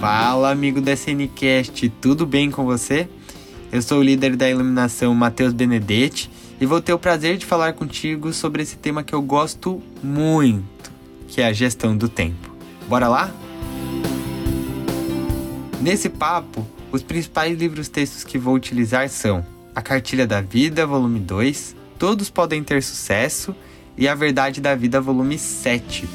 Fala, amigo da SNCast, tudo bem com você? Eu sou o líder da iluminação Matheus Benedetti e vou ter o prazer de falar contigo sobre esse tema que eu gosto muito, que é a gestão do tempo. Bora lá? Nesse papo, os principais livros textos que vou utilizar são A Cartilha da Vida, volume 2, Todos Podem Ter Sucesso e A Verdade da Vida, volume 7.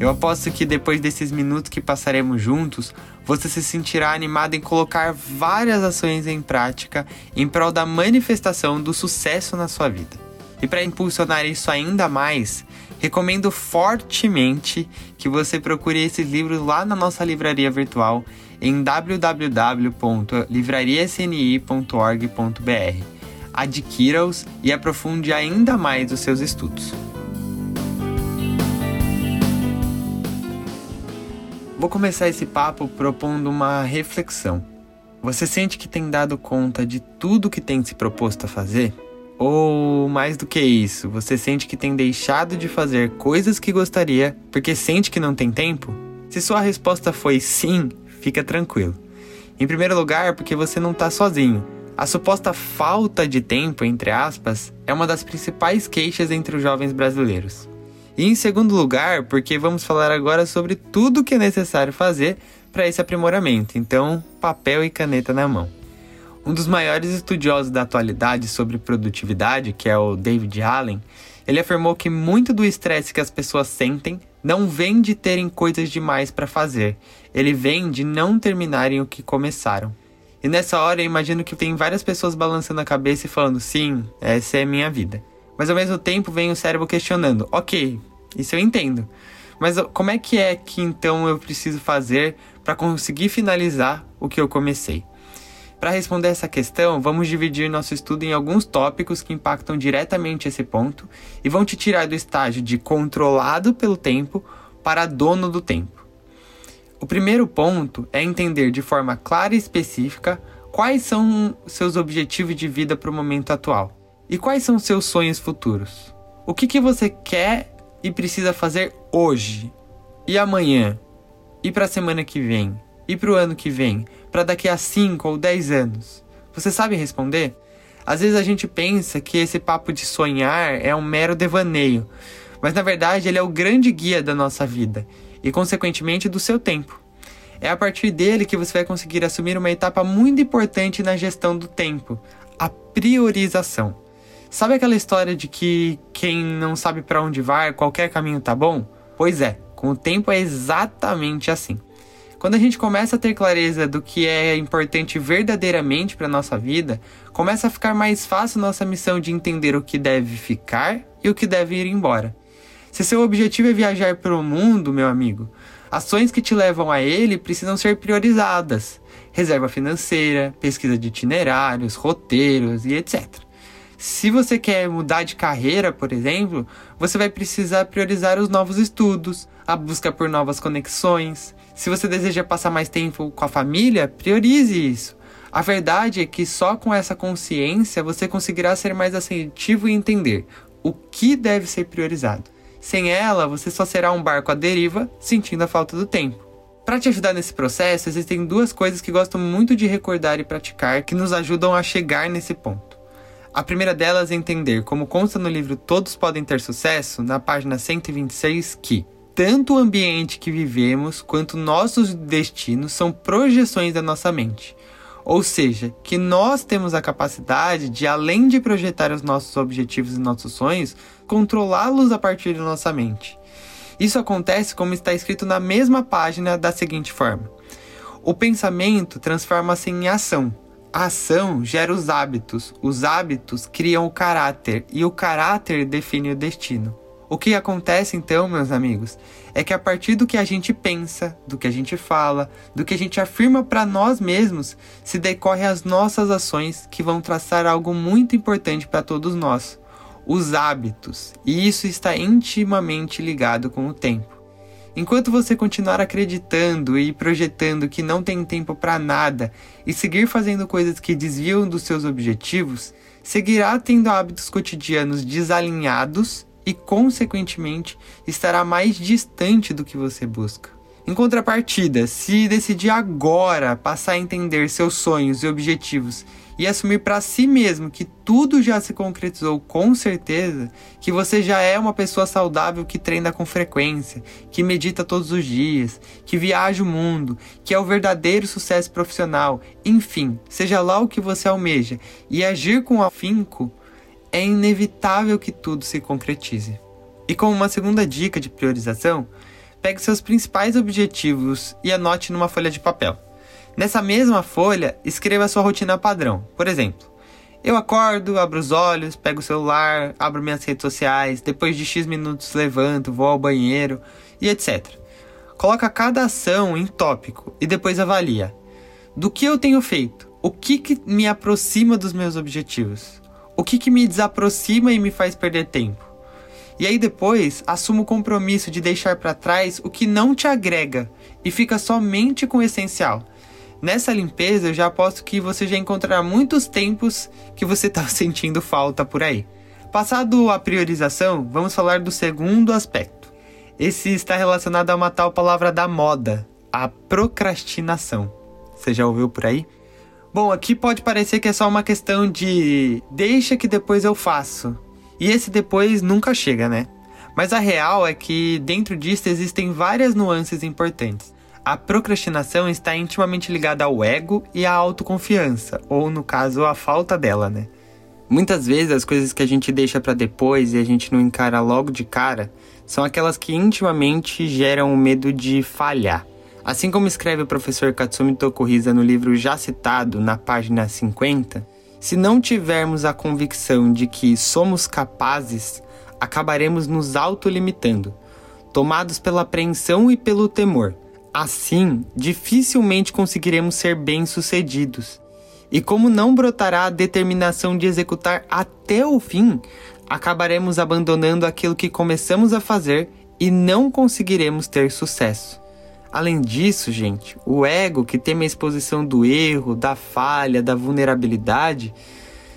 Eu aposto que depois desses minutos que passaremos juntos, você se sentirá animado em colocar várias ações em prática em prol da manifestação do sucesso na sua vida. E para impulsionar isso ainda mais, recomendo fortemente que você procure esses livros lá na nossa livraria virtual em www.livrariasni.org.br. Adquira-os e aprofunde ainda mais os seus estudos. Vou começar esse papo propondo uma reflexão. Você sente que tem dado conta de tudo que tem se proposto a fazer? Ou mais do que isso, você sente que tem deixado de fazer coisas que gostaria porque sente que não tem tempo? Se sua resposta foi sim, fica tranquilo. Em primeiro lugar, porque você não está sozinho. A suposta falta de tempo, entre aspas, é uma das principais queixas entre os jovens brasileiros. E em segundo lugar, porque vamos falar agora sobre tudo que é necessário fazer para esse aprimoramento. Então, papel e caneta na mão. Um dos maiores estudiosos da atualidade sobre produtividade, que é o David Allen, ele afirmou que muito do estresse que as pessoas sentem não vem de terem coisas demais para fazer, ele vem de não terminarem o que começaram. E nessa hora eu imagino que tem várias pessoas balançando a cabeça e falando: sim, essa é a minha vida. Mas ao mesmo tempo vem o cérebro questionando: ok, isso eu entendo. Mas como é que é que então eu preciso fazer para conseguir finalizar o que eu comecei? Para responder essa questão, vamos dividir nosso estudo em alguns tópicos que impactam diretamente esse ponto e vão te tirar do estágio de controlado pelo tempo para dono do tempo. O primeiro ponto é entender de forma clara e específica quais são seus objetivos de vida para o momento atual. E quais são seus sonhos futuros? O que, que você quer e precisa fazer hoje? E amanhã? E para a semana que vem? E para o ano que vem? Para daqui a 5 ou 10 anos? Você sabe responder? Às vezes a gente pensa que esse papo de sonhar é um mero devaneio, mas na verdade ele é o grande guia da nossa vida e, consequentemente, do seu tempo. É a partir dele que você vai conseguir assumir uma etapa muito importante na gestão do tempo: a priorização. Sabe aquela história de que quem não sabe para onde vai, qualquer caminho tá bom? Pois é, com o tempo é exatamente assim. Quando a gente começa a ter clareza do que é importante verdadeiramente para nossa vida, começa a ficar mais fácil nossa missão de entender o que deve ficar e o que deve ir embora. Se seu objetivo é viajar pelo mundo, meu amigo, ações que te levam a ele precisam ser priorizadas. Reserva financeira, pesquisa de itinerários, roteiros e etc. Se você quer mudar de carreira, por exemplo, você vai precisar priorizar os novos estudos, a busca por novas conexões. Se você deseja passar mais tempo com a família, priorize isso. A verdade é que só com essa consciência você conseguirá ser mais assertivo e entender o que deve ser priorizado. Sem ela, você só será um barco à deriva, sentindo a falta do tempo. Para te ajudar nesse processo, existem duas coisas que gosto muito de recordar e praticar que nos ajudam a chegar nesse ponto. A primeira delas é entender, como consta no livro Todos Podem Ter Sucesso, na página 126, que tanto o ambiente que vivemos quanto nossos destinos são projeções da nossa mente. Ou seja, que nós temos a capacidade de, além de projetar os nossos objetivos e nossos sonhos, controlá-los a partir da nossa mente. Isso acontece como está escrito na mesma página da seguinte forma: O pensamento transforma-se em ação a ação gera os hábitos, os hábitos criam o caráter e o caráter define o destino. O que acontece então, meus amigos, é que a partir do que a gente pensa, do que a gente fala, do que a gente afirma para nós mesmos, se decorre as nossas ações que vão traçar algo muito importante para todos nós: os hábitos. E isso está intimamente ligado com o tempo. Enquanto você continuar acreditando e projetando que não tem tempo para nada e seguir fazendo coisas que desviam dos seus objetivos, seguirá tendo hábitos cotidianos desalinhados e, consequentemente, estará mais distante do que você busca. Em contrapartida, se decidir agora passar a entender seus sonhos e objetivos e assumir para si mesmo que tudo já se concretizou com certeza, que você já é uma pessoa saudável que treina com frequência, que medita todos os dias, que viaja o mundo, que é o verdadeiro sucesso profissional, enfim, seja lá o que você almeja, e agir com afinco, é inevitável que tudo se concretize. E como uma segunda dica de priorização, pegue seus principais objetivos e anote numa folha de papel. Nessa mesma folha, escreva sua rotina padrão. Por exemplo, eu acordo, abro os olhos, pego o celular, abro minhas redes sociais, depois de X minutos levanto, vou ao banheiro e etc. Coloca cada ação em tópico e depois avalia. Do que eu tenho feito? O que, que me aproxima dos meus objetivos? O que, que me desaproxima e me faz perder tempo? E aí depois assuma o compromisso de deixar para trás o que não te agrega e fica somente com o essencial Nessa limpeza, eu já aposto que você já encontrará muitos tempos que você está sentindo falta por aí. Passado a priorização, vamos falar do segundo aspecto. Esse está relacionado a uma tal palavra da moda, a procrastinação. Você já ouviu por aí? Bom, aqui pode parecer que é só uma questão de deixa que depois eu faço. E esse depois nunca chega, né? Mas a real é que dentro disso existem várias nuances importantes. A procrastinação está intimamente ligada ao ego e à autoconfiança, ou no caso, a falta dela, né? Muitas vezes as coisas que a gente deixa para depois e a gente não encara logo de cara são aquelas que intimamente geram o medo de falhar. Assim como escreve o professor Katsumi Tokuhisa no livro já citado, na página 50, se não tivermos a convicção de que somos capazes, acabaremos nos autolimitando, tomados pela apreensão e pelo temor Assim, dificilmente conseguiremos ser bem-sucedidos. E como não brotará a determinação de executar até o fim, acabaremos abandonando aquilo que começamos a fazer e não conseguiremos ter sucesso. Além disso, gente, o ego que teme a exposição do erro, da falha, da vulnerabilidade,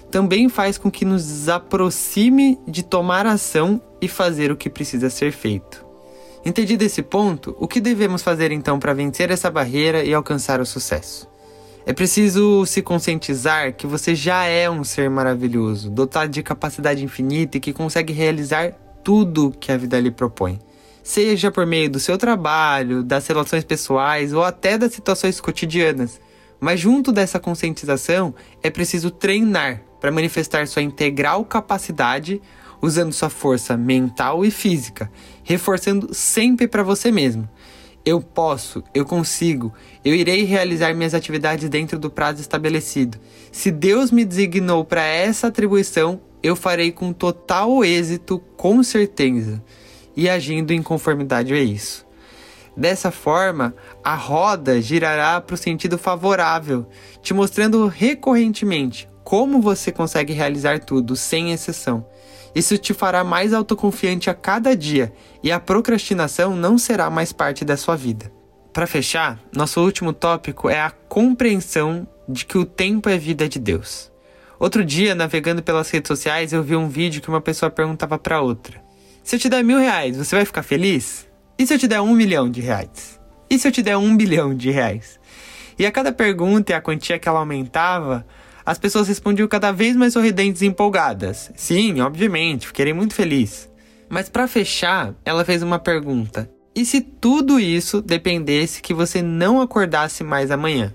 também faz com que nos desaproxime de tomar ação e fazer o que precisa ser feito. Entendido esse ponto, o que devemos fazer então para vencer essa barreira e alcançar o sucesso? É preciso se conscientizar que você já é um ser maravilhoso, dotado de capacidade infinita e que consegue realizar tudo que a vida lhe propõe. Seja por meio do seu trabalho, das relações pessoais ou até das situações cotidianas. Mas junto dessa conscientização, é preciso treinar para manifestar sua integral capacidade usando sua força mental e física, reforçando sempre para você mesmo. Eu posso, eu consigo, eu irei realizar minhas atividades dentro do prazo estabelecido. Se Deus me designou para essa atribuição, eu farei com total êxito, com certeza, e agindo em conformidade a isso. Dessa forma, a roda girará para o sentido favorável, te mostrando recorrentemente como você consegue realizar tudo, sem exceção. Isso te fará mais autoconfiante a cada dia e a procrastinação não será mais parte da sua vida. Para fechar, nosso último tópico é a compreensão de que o tempo é vida de Deus. Outro dia, navegando pelas redes sociais, eu vi um vídeo que uma pessoa perguntava para outra: Se eu te der mil reais, você vai ficar feliz? E se eu te der um milhão de reais? E se eu te der um bilhão de reais? E a cada pergunta e a quantia que ela aumentava, as pessoas respondiam cada vez mais sorridentes e empolgadas. Sim, obviamente, fiquei muito feliz. Mas para fechar, ela fez uma pergunta: e se tudo isso dependesse que você não acordasse mais amanhã?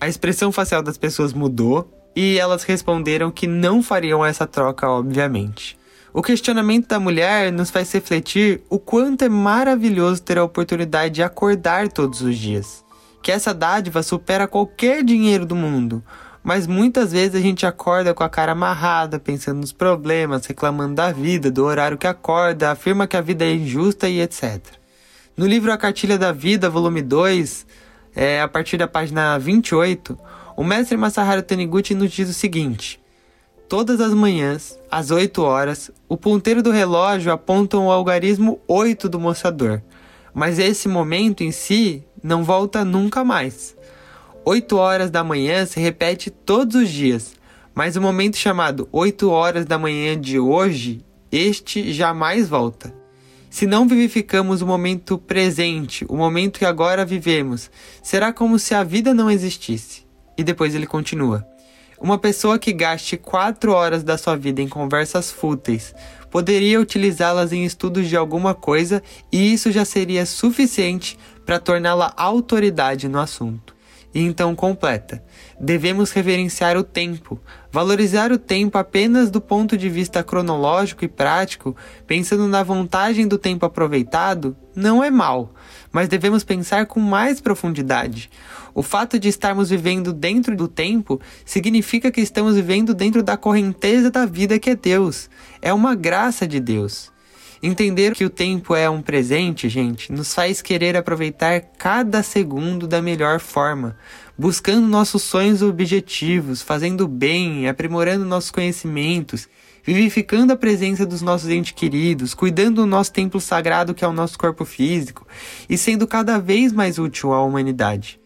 A expressão facial das pessoas mudou e elas responderam que não fariam essa troca, obviamente. O questionamento da mulher nos faz refletir o quanto é maravilhoso ter a oportunidade de acordar todos os dias. Que essa dádiva supera qualquer dinheiro do mundo, mas muitas vezes a gente acorda com a cara amarrada, pensando nos problemas, reclamando da vida, do horário que acorda, afirma que a vida é injusta e etc. No livro A Cartilha da Vida, volume 2, é, a partir da página 28, o mestre Masaharu Taniguchi nos diz o seguinte: Todas as manhãs, às 8 horas, o ponteiro do relógio aponta o algarismo 8 do mostrador. mas esse momento em si não volta nunca mais. 8 horas da manhã se repete todos os dias, mas o momento chamado 8 horas da manhã de hoje, este jamais volta. Se não vivificamos o momento presente, o momento que agora vivemos, será como se a vida não existisse. E depois ele continua. Uma pessoa que gaste quatro horas da sua vida em conversas fúteis poderia utilizá-las em estudos de alguma coisa e isso já seria suficiente para torná-la autoridade no assunto. E então completa: devemos reverenciar o tempo, valorizar o tempo apenas do ponto de vista cronológico e prático, pensando na vantagem do tempo aproveitado, não é mal, mas devemos pensar com mais profundidade. O fato de estarmos vivendo dentro do tempo significa que estamos vivendo dentro da correnteza da vida que é Deus. É uma graça de Deus. Entender que o tempo é um presente, gente, nos faz querer aproveitar cada segundo da melhor forma, buscando nossos sonhos e objetivos, fazendo bem, aprimorando nossos conhecimentos, vivificando a presença dos nossos entes queridos, cuidando do nosso templo sagrado que é o nosso corpo físico e sendo cada vez mais útil à humanidade.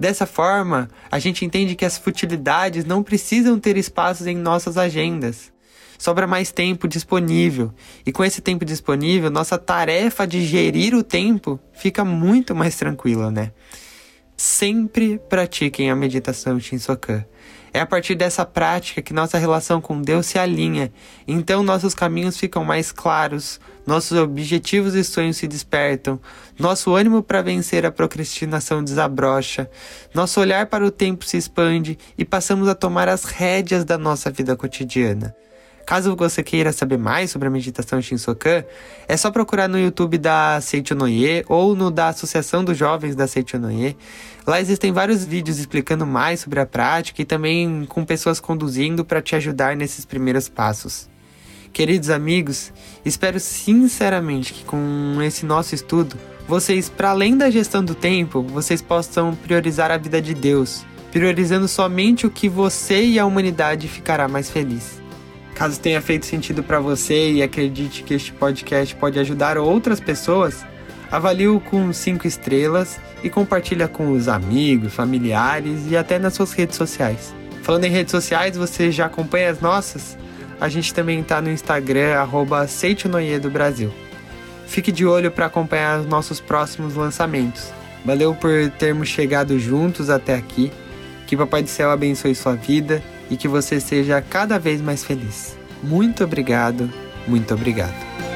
Dessa forma, a gente entende que as futilidades não precisam ter espaços em nossas agendas sobra mais tempo disponível. E com esse tempo disponível, nossa tarefa de gerir o tempo fica muito mais tranquila, né? Sempre pratiquem a meditação Shinsokan. É a partir dessa prática que nossa relação com Deus se alinha, então nossos caminhos ficam mais claros, nossos objetivos e sonhos se despertam, nosso ânimo para vencer a procrastinação desabrocha, nosso olhar para o tempo se expande e passamos a tomar as rédeas da nossa vida cotidiana. Caso você queira saber mais sobre a meditação Shinsokan, é só procurar no YouTube da Seichonoye ou no da Associação dos Jovens da Seichonoye. Lá existem vários vídeos explicando mais sobre a prática e também com pessoas conduzindo para te ajudar nesses primeiros passos. Queridos amigos, espero sinceramente que com esse nosso estudo, vocês, para além da gestão do tempo, vocês possam priorizar a vida de Deus, priorizando somente o que você e a humanidade ficará mais feliz. Caso tenha feito sentido para você e acredite que este podcast pode ajudar outras pessoas, avalie-o com 5 estrelas e compartilha com os amigos, familiares e até nas suas redes sociais. Falando em redes sociais, você já acompanha as nossas? A gente também está no Instagram, arroba do Brasil. Fique de olho para acompanhar os nossos próximos lançamentos. Valeu por termos chegado juntos até aqui. Que Papai do Céu abençoe sua vida e que você seja cada vez mais feliz. Muito obrigado, muito obrigado.